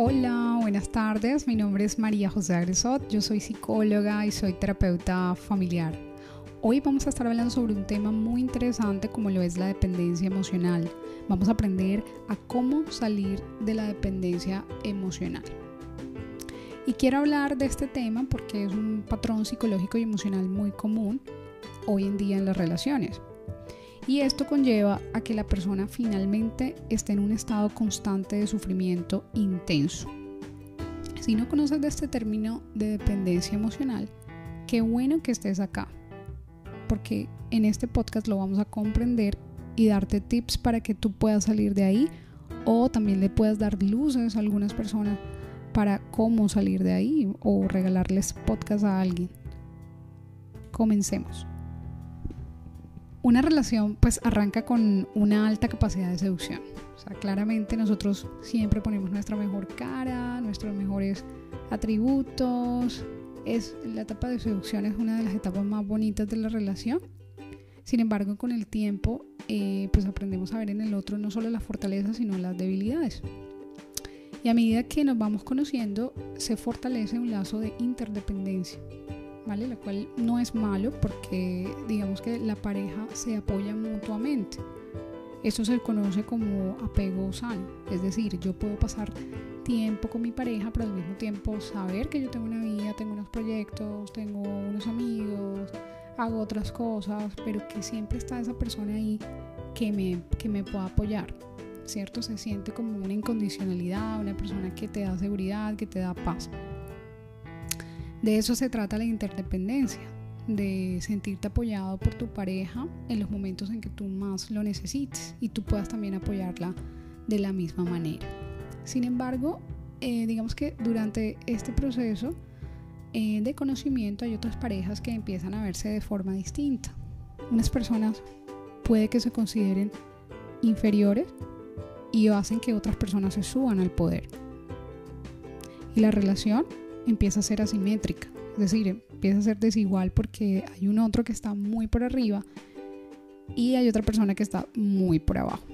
Hola, buenas tardes. Mi nombre es María José Agresot. Yo soy psicóloga y soy terapeuta familiar. Hoy vamos a estar hablando sobre un tema muy interesante como lo es la dependencia emocional. Vamos a aprender a cómo salir de la dependencia emocional. Y quiero hablar de este tema porque es un patrón psicológico y emocional muy común hoy en día en las relaciones. Y esto conlleva a que la persona finalmente esté en un estado constante de sufrimiento intenso. Si no conoces de este término de dependencia emocional, qué bueno que estés acá, porque en este podcast lo vamos a comprender y darte tips para que tú puedas salir de ahí o también le puedas dar luces a algunas personas para cómo salir de ahí o regalarles podcast a alguien. Comencemos. Una relación pues arranca con una alta capacidad de seducción. Claramente nosotros siempre ponemos nuestra mejor cara, nuestros mejores atributos. Es, la etapa de seducción es una de las etapas más bonitas de la relación. Sin embargo, con el tiempo, eh, pues aprendemos a ver en el otro no solo las fortalezas, sino las debilidades. Y a medida que nos vamos conociendo, se fortalece un lazo de interdependencia. ¿Vale? Cual no es malo porque digamos que la pareja se apoya mutuamente. Esto se conoce como apego sano, es decir, yo puedo pasar tiempo con mi pareja, pero al mismo tiempo saber que yo tengo una vida, tengo unos proyectos, tengo unos amigos, hago otras cosas, pero que siempre está esa persona ahí que me, que me pueda apoyar, ¿cierto? Se siente como una incondicionalidad, una persona que te da seguridad, que te da paz. De eso se trata la interdependencia, de sentirte apoyado por tu pareja en los momentos en que tú más lo necesites y tú puedas también apoyarla de la misma manera. Sin embargo, eh, digamos que durante este proceso eh, de conocimiento hay otras parejas que empiezan a verse de forma distinta. Unas personas puede que se consideren inferiores y hacen que otras personas se suban al poder. Y la relación empieza a ser asimétrica, es decir, empieza a ser desigual porque hay un otro que está muy por arriba y hay otra persona que está muy por abajo.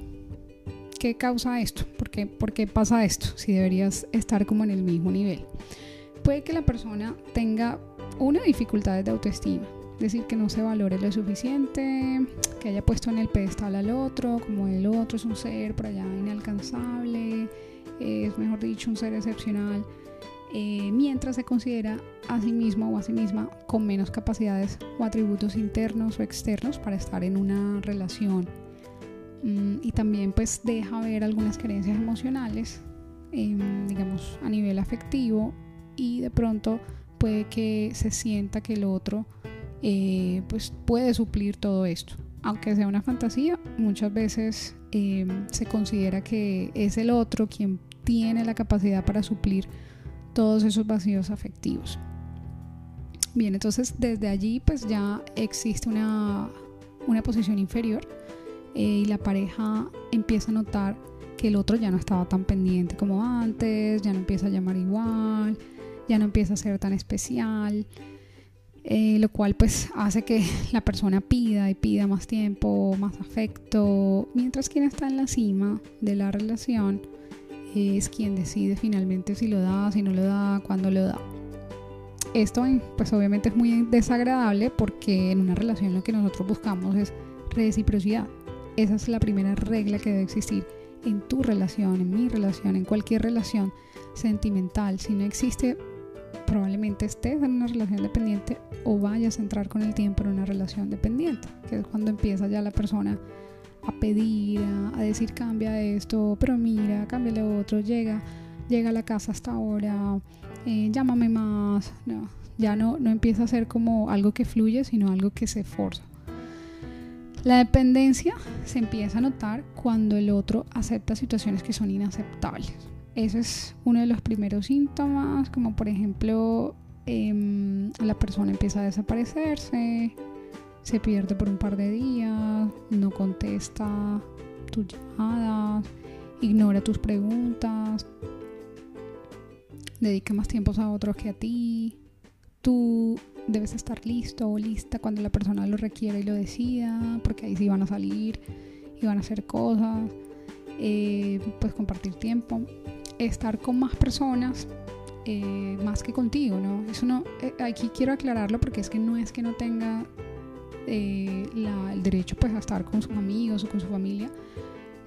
¿Qué causa esto? ¿Por qué, ¿Por qué pasa esto? Si deberías estar como en el mismo nivel. Puede que la persona tenga una dificultad de autoestima, es decir, que no se valore lo suficiente, que haya puesto en el pedestal al otro, como el otro es un ser por allá inalcanzable, es mejor dicho un ser excepcional eh, mientras se considera a sí mismo o a sí misma con menos capacidades o atributos internos o externos para estar en una relación. Mm, y también pues deja ver algunas carencias emocionales, em, digamos a nivel afectivo y de pronto puede que se sienta que el otro eh, pues puede suplir todo esto. Aunque sea una fantasía, muchas veces em, se considera que es el otro quien tiene la capacidad para suplir todos esos vacíos afectivos. Bien, entonces desde allí pues ya existe una, posición inferior eh, y la pareja empieza a notar que el otro ya no estaba tan pendiente como antes, ya no empieza a llamar igual, ya no empieza a ser tan especial, eh, lo cual pues hace que la persona pida y pida más tiempo, más afecto, mientras quien está en la cima de la relación es quien decide finalmente si lo da, si no lo da, cuándo lo da. Esto pues obviamente es muy desagradable porque en una relación lo que nosotros buscamos es reciprocidad. Esa es la primera regla que debe existir en tu relación, en mi relación, en cualquier relación sentimental. Si no existe, probablemente estés en una relación dependiente o vayas a entrar con el tiempo en una relación dependiente, que es cuando empieza ya la persona a pedir, a, decir cambia esto, pero mira, cambia lo otro, llega, llega a la casa hasta ahora, eh, llámame más. No, ya no, no empieza a ser como algo que fluye, sino algo que se forza. La dependencia se empieza a notar cuando el otro acepta situaciones que son inaceptables. Ese es uno de los primeros síntomas, como por ejemplo em, la persona empieza a desaparecerse, se pierde por un par de días, no contesta tus llamadas, ignora tus preguntas, dedica más tiempo a otros que a ti. Tú debes estar listo o lista cuando la persona lo requiera y lo decida, porque ahí sí van a salir y van a hacer cosas, eh, puedes compartir tiempo. estar con más personas eh, más que contigo, ¿no? Eso no, eh, aquí quiero aclararlo porque es que no es que no tenga eh, el derecho pues a estar con sus amigos o con su familia,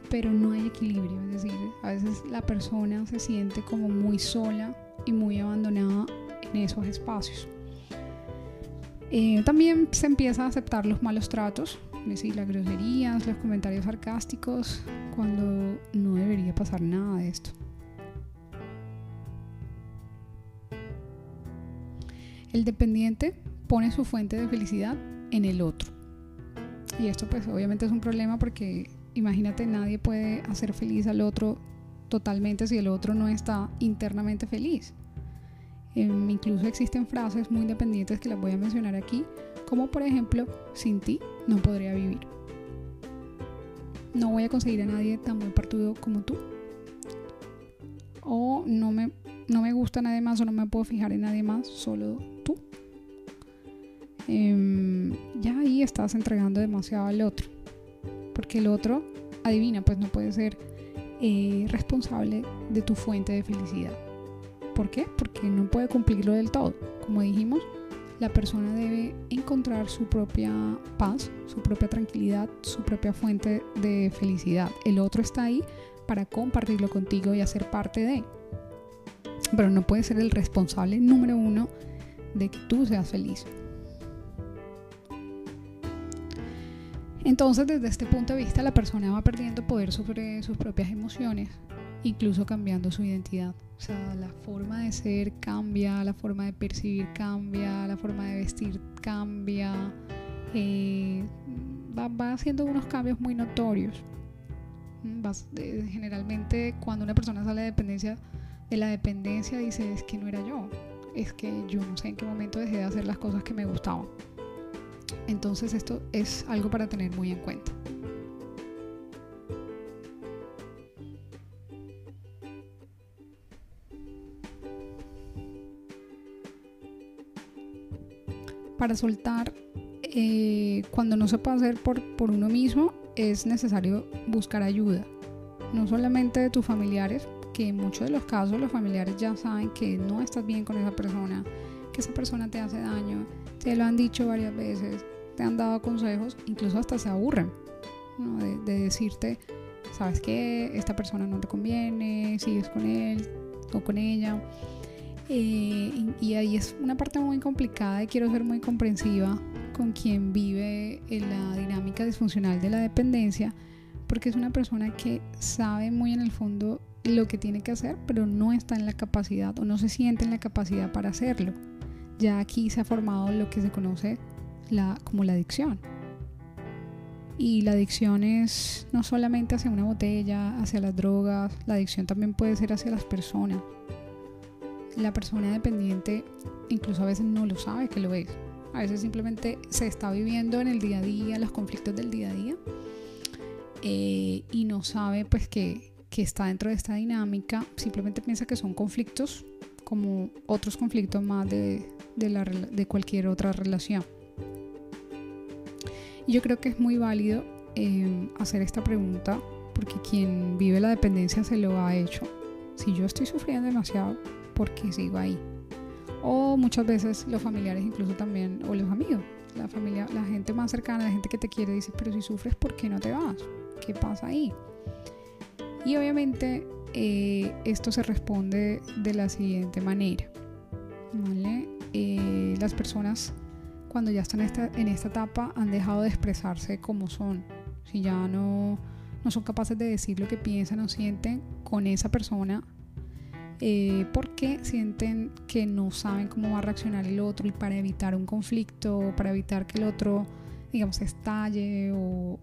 pero no hay equilibrio, es decir, a veces la persona se siente como muy sola y muy abandonada en esos espacios. también se empieza a aceptar los malos tratos, las groserías, los comentarios sarcásticos, cuando no debería pasar nada de esto. El dependiente pone su fuente de felicidad en el otro. Y esto pues obviamente es un problema porque imagínate, nadie puede hacer feliz al otro totalmente si el otro no está internamente feliz. Em, incluso existen frases muy independientes que las voy a mencionar aquí, como por ejemplo, sin ti no podría vivir. No voy a conseguir a nadie tan buen partido como tú. O no me, no me gusta nadie más o no me puedo fijar en nadie más, solo tú. Em, ya ahí estás entregando demasiado al otro. Porque el otro, adivina, pues no puede ser eh, responsable de tu fuente de felicidad. ¿Por qué? Porque no puede cumplirlo del todo. Como dijimos, la persona debe encontrar su propia paz, su propia tranquilidad, su propia fuente de felicidad. El otro está ahí para compartirlo contigo y hacer parte de. Pero no puede ser el responsable número uno de que tú seas feliz. Entonces, desde este punto de vista, la persona va perdiendo poder sobre sus propias emociones, incluso cambiando su identidad. O sea, la forma de ser cambia, la forma de percibir cambia, la forma de vestir cambia. Eh, va, haciendo unos cambios muy notorios. Mm, generalmente cuando una persona sale de dependencia de la dependencia dice es que no era yo, es que yo no sé en qué momento dejé de hacer las cosas que me gustaban. Entonces esto es algo para tener muy en cuenta. Para soltar, eh, cuando no se puede hacer por, por uno mismo, es necesario buscar ayuda. No solamente de tus familiares, que en muchos de los casos los familiares ya saben que no estás bien con esa persona, que esa persona te hace daño, te lo han dicho varias veces, te han dado consejos, incluso hasta se aburren de, decirte, sabes que esta persona no te conviene, sigues con él o con ella. Eh, y, ahí es una parte muy complicada y quiero ser muy comprensiva con quien vive en la dinámica disfuncional de la dependencia, porque es una persona que sabe muy en el fondo lo que tiene que hacer, pero no está en la capacidad o no se siente en la capacidad para hacerlo. Ya aquí se ha formado lo que se conoce la, como la adicción. Y la adicción es no solamente hacia una botella, hacia las drogas, la adicción también puede ser hacia las personas. La persona dependiente incluso a veces no lo sabe que lo es. A veces simplemente se está viviendo en el día a día, los conflictos del día a día, eh, y no sabe pues que, que está dentro de esta dinámica, simplemente piensa que son conflictos como otros conflictos más de, de, la, de cualquier otra relación yo creo que es muy válido em, hacer esta pregunta porque quien vive la dependencia se lo ha hecho. Si yo estoy sufriendo demasiado, ¿por qué sigo ahí? O muchas veces los familiares incluso también, o los amigos, la familia, la gente más cercana, la gente que te quiere, dice, pero si sufres, ¿por qué no te vas? ¿Qué pasa ahí? Y obviamente eh, esto se responde de la siguiente manera. Eh, las personas cuando ya están en esta, etapa han dejado de expresarse como son. Si ya no, no son capaces de decir lo que piensan o sienten con esa persona, eh, porque sienten que no saben cómo va a reaccionar el otro y para evitar un conflicto, para evitar que el otro, digamos, estalle o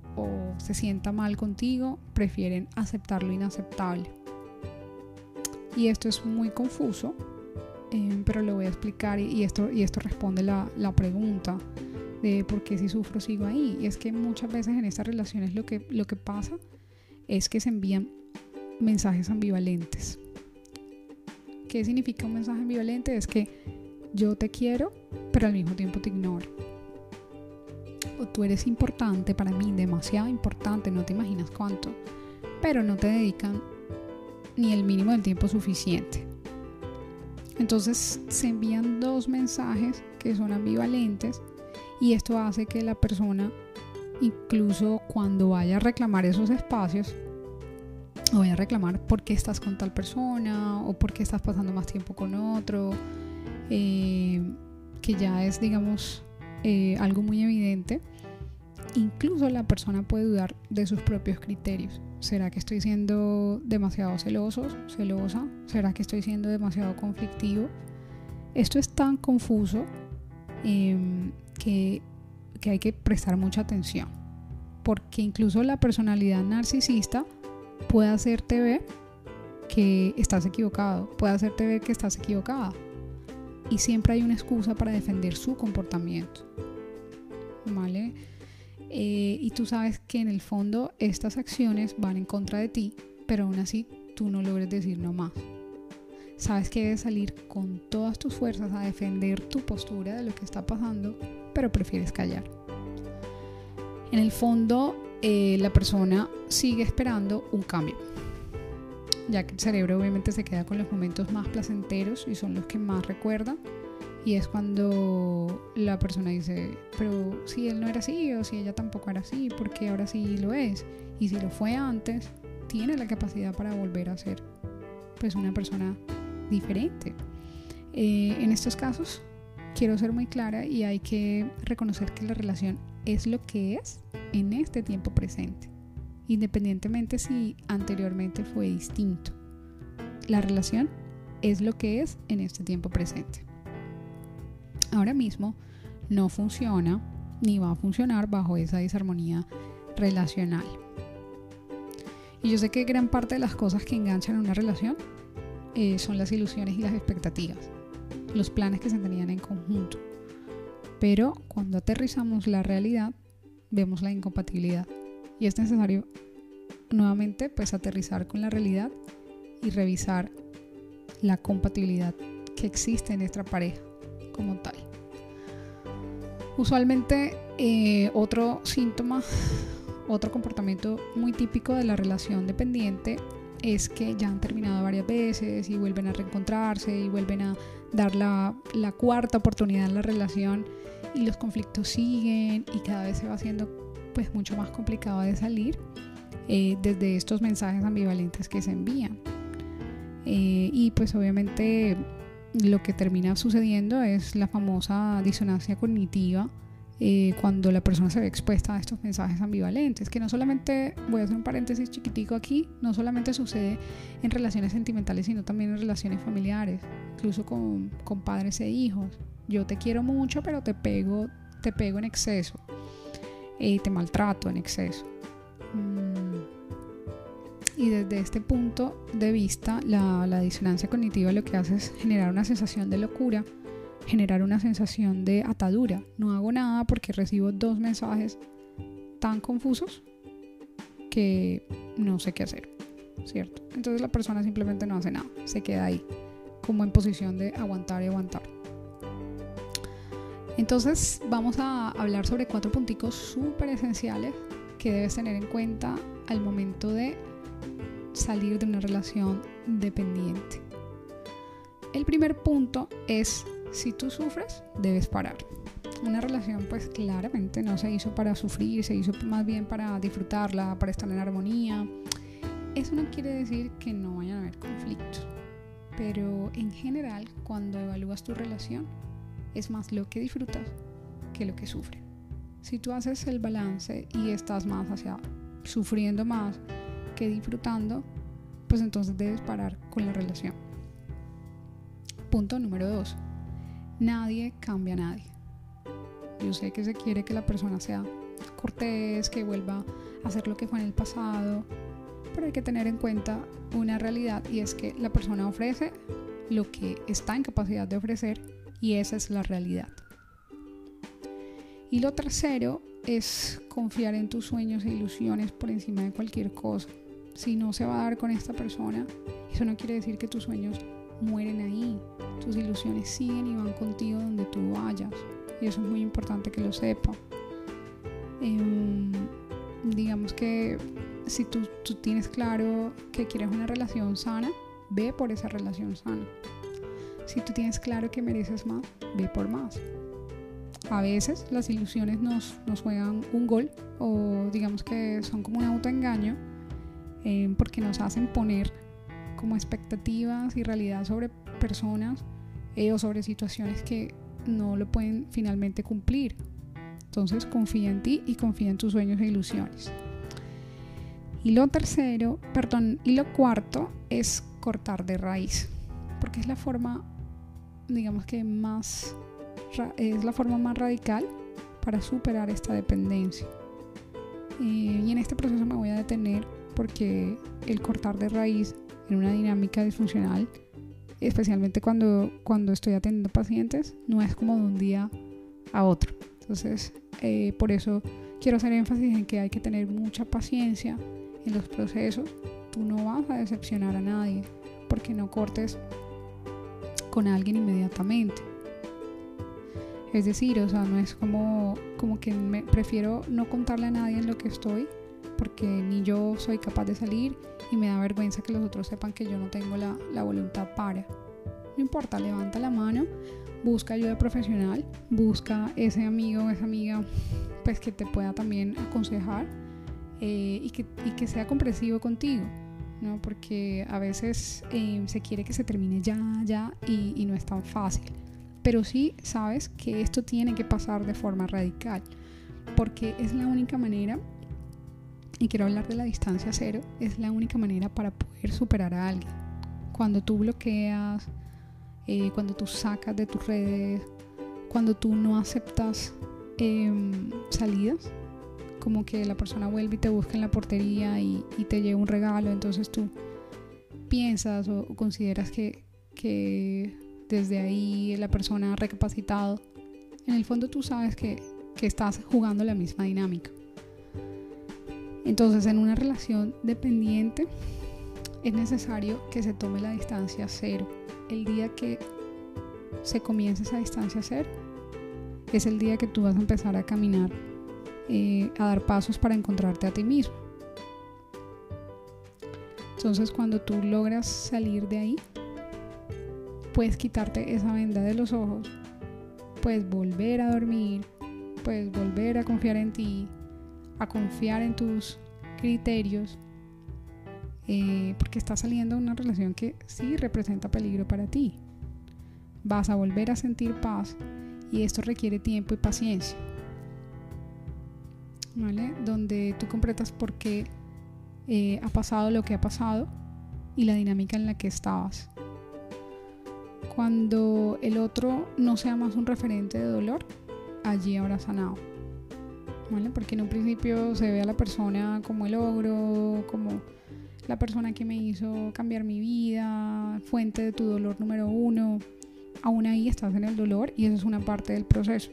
se sienta mal contigo, prefieren aceptar lo inaceptable. Y esto es muy confuso Em, pero lo voy a explicar y, esto, y esto responde la, la, pregunta de por qué si sufro sigo ahí. Y es que muchas veces en estas relaciones lo que, lo que pasa es que se envían mensajes ambivalentes. ¿Qué significa un mensaje ambivalente? Es que yo te quiero, pero al mismo tiempo te ignoro. O tú eres importante para mí, demasiado importante, no te imaginas cuánto, pero no te dedican ni el mínimo del tiempo suficiente. Entonces se envían dos mensajes que son ambivalentes y esto hace que la persona, incluso cuando vaya a reclamar esos espacios, vaya a reclamar por qué estás con tal persona o por qué estás pasando más tiempo con otro, eh, que ya es, digamos, eh, algo muy evidente, incluso la persona puede dudar de sus propios criterios. ¿Será que estoy siendo demasiado celoso, celosa? ¿Será que estoy siendo demasiado conflictivo? Esto es tan confuso em, que, que hay que prestar mucha atención, porque incluso la personalidad narcisista puede hacerte ver que estás equivocado, puede hacerte ver que estás equivocada. Y siempre hay una excusa para defender su comportamiento. ¿Vale? Eh, y tú sabes que en el fondo estas acciones van en contra de ti, pero aún así tú no logres decir no más. Sabes que debes salir con todas tus fuerzas a defender tu postura de lo que está pasando, pero prefieres callar. En el fondo, eh, la persona sigue esperando un cambio, ya que el cerebro obviamente se queda con los momentos más placenteros y son los que más recuerda y es cuando la persona dice, pero si él no era así o si ella tampoco era así, porque ahora sí lo es. Y si lo fue antes, tiene la capacidad para volver a ser pues una persona diferente. Eh, en estos casos, quiero ser muy clara y hay que reconocer que la relación es lo que es en este tiempo presente, independientemente si anteriormente fue distinto. La relación es lo que es en este tiempo presente ahora mismo no funciona ni va a funcionar bajo esa disarmonía relacional. Y yo sé que gran parte de las cosas que enganchan una relación eh, son las ilusiones y las expectativas, los planes que se tenían en conjunto. Pero cuando aterrizamos la realidad, vemos la incompatibilidad. Y es necesario nuevamente pues aterrizar con la realidad y revisar la compatibilidad que existe en nuestra pareja como tal. Usualmente eh, otro síntoma, otro comportamiento muy típico de la relación dependiente es que ya han terminado varias veces y vuelven a reencontrarse y vuelven a dar la, cuarta oportunidad en la relación y los conflictos siguen y cada vez se va haciendo pues mucho más complicado de salir eh, desde estos mensajes ambivalentes que se envían. Eh, y pues obviamente lo que termina sucediendo es la famosa disonancia cognitiva eh, cuando la persona se ve expuesta a estos mensajes ambivalentes, que no solamente, voy a hacer un paréntesis chiquitico aquí, no solamente sucede en relaciones sentimentales, sino también en relaciones familiares, incluso con, con padres e hijos. Yo te quiero mucho, pero te pego, te pego en exceso, eh, te maltrato en exceso. Mm, y desde este punto de vista, la, disonancia cognitiva lo que hace es generar una sensación de locura, generar una sensación de atadura. No hago nada porque recibo dos mensajes tan confusos que no sé qué hacer, ¿cierto? Entonces la persona simplemente no hace nada, se queda ahí, como en posición de aguantar y aguantar. Entonces vamos a hablar sobre cuatro punticos súper esenciales que debes tener en cuenta al momento de salir de una relación dependiente. El primer punto es, si tú sufres, debes parar. Una relación pues claramente no se hizo para sufrir, se hizo más bien para disfrutarla, para estar en armonía. Eso no quiere decir que no vayan a haber conflictos, pero en general cuando evalúas tu relación es más lo que disfrutas que lo que sufre. Si tú haces el balance y estás más hacia sufriendo más que disfrutando, pues entonces debes parar con la relación. Punto número dos. Nadie cambia a nadie. Yo sé que se quiere que la persona sea cortés, que vuelva a hacer lo que fue en el pasado, pero hay que tener en cuenta una realidad y es que la persona ofrece lo que está en capacidad de ofrecer y esa es la realidad. Y lo tercero es confiar en tus sueños e ilusiones por encima de cualquier cosa si no se va a dar con esta persona, eso no quiere decir que tus sueños mueren ahí. Tus ilusiones siguen y van contigo donde tú vayas. Y eso es muy importante que lo sepa. Em, digamos que si tú, tú tienes claro que quieres una relación sana, ve por esa relación sana. Si tú tienes claro que mereces más, ve por más. A veces las ilusiones nos, nos juegan un gol o digamos que son como un autoengaño eh, porque nos hacen poner como expectativas y realidad sobre personas eh, o sobre situaciones que no lo pueden finalmente cumplir. Entonces confía en ti y confía en tus sueños e ilusiones. Y lo tercero, perdón, y lo cuarto es cortar de raíz, porque es la forma, digamos que más, es la forma más radical para superar esta dependencia. y en este proceso me voy a detener porque el cortar de raíz en una dinámica disfuncional, especialmente cuando, cuando estoy atendiendo pacientes, no es como de un día a otro. Entonces, eh, por eso quiero hacer énfasis en que hay que tener mucha paciencia en los procesos. Tú no vas a decepcionar a nadie porque no cortes con alguien inmediatamente. Es decir, o sea, no es como, como que me prefiero no contarle a nadie en lo que estoy porque ni yo soy capaz de salir y me da vergüenza que los otros sepan que yo no tengo la, la voluntad para. No importa, levanta la mano, busca ayuda profesional, busca ese amigo o esa amiga pues que te pueda también aconsejar eh, y, que, y, que, sea comprensivo contigo, ¿no? Porque a veces eh, se quiere que se termine ya, ya y, y no es tan fácil. Pero sí sabes que esto tiene que pasar de forma radical, porque es la única manera y quiero hablar de la distancia cero, es la única manera para poder superar a alguien. Cuando tú bloqueas, eh, cuando tú sacas de tus redes, cuando tú no aceptas em, salidas, como que la persona vuelve y te busca en la portería y, te lleva un regalo, entonces tú piensas o, consideras que, que, desde ahí la persona ha recapacitado. En el fondo tú sabes que, que estás jugando la misma dinámica. Entonces, en una relación dependiente es necesario que se tome la distancia cero. El día que se comience esa distancia cero es el día que tú vas a empezar a caminar, eh, a dar pasos para encontrarte a ti mismo. Entonces, cuando tú logras salir de ahí, puedes quitarte esa venda de los ojos, puedes volver a dormir, puedes volver a confiar en ti, a confiar en tus criterios, eh, porque estás saliendo de una relación que sí representa peligro para ti. Vas a volver a sentir paz y esto requiere tiempo y paciencia. ¿Vale? Donde tú completas por qué eh, ha pasado lo que ha pasado y la dinámica en la que estabas. Cuando el otro no sea más un referente de dolor, allí habrá sanado. Porque en un principio se ve a la persona como el ogro, como la persona que me hizo cambiar mi vida, fuente de tu dolor número uno. Aún ahí estás en el dolor y eso es una parte del proceso.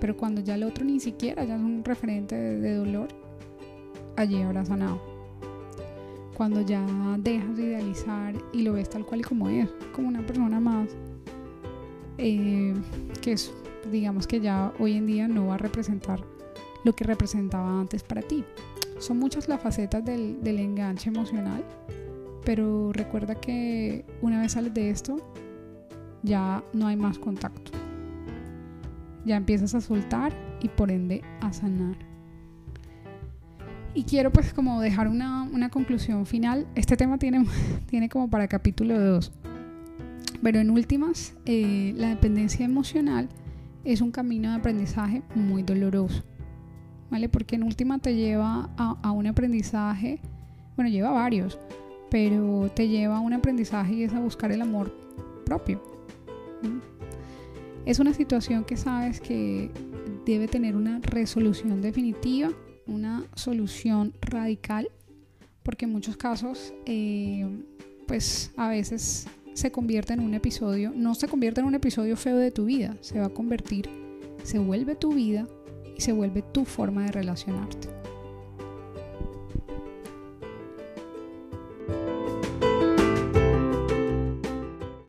Pero cuando ya el otro ni siquiera ya es un referente de, dolor, allí habrá sanado. Cuando ya dejas de idealizar y lo ves tal cual y como es, como una persona más, eh, que es digamos que ya hoy en día no va a representar lo que representaba antes para ti. Son muchas las facetas del, enganche emocional, pero recuerda que una vez sales de esto, ya no hay más contacto. Ya empiezas a soltar y por ende a sanar. Y quiero pues como dejar una, conclusión final. Este tema tiene, tiene como para capítulo 2. Pero en últimas, eh, la dependencia emocional es un camino de aprendizaje muy doloroso, ¿vale? Porque en última te lleva a, un aprendizaje, bueno, lleva varios, pero te lleva a un aprendizaje y es a buscar el amor propio. Es una situación que sabes que debe tener una resolución definitiva, una solución radical, porque en muchos casos, eh, pues a veces se convierte en un episodio, no se convierte en un episodio feo de tu vida, se va a convertir, se vuelve tu vida y se vuelve tu forma de relacionarte.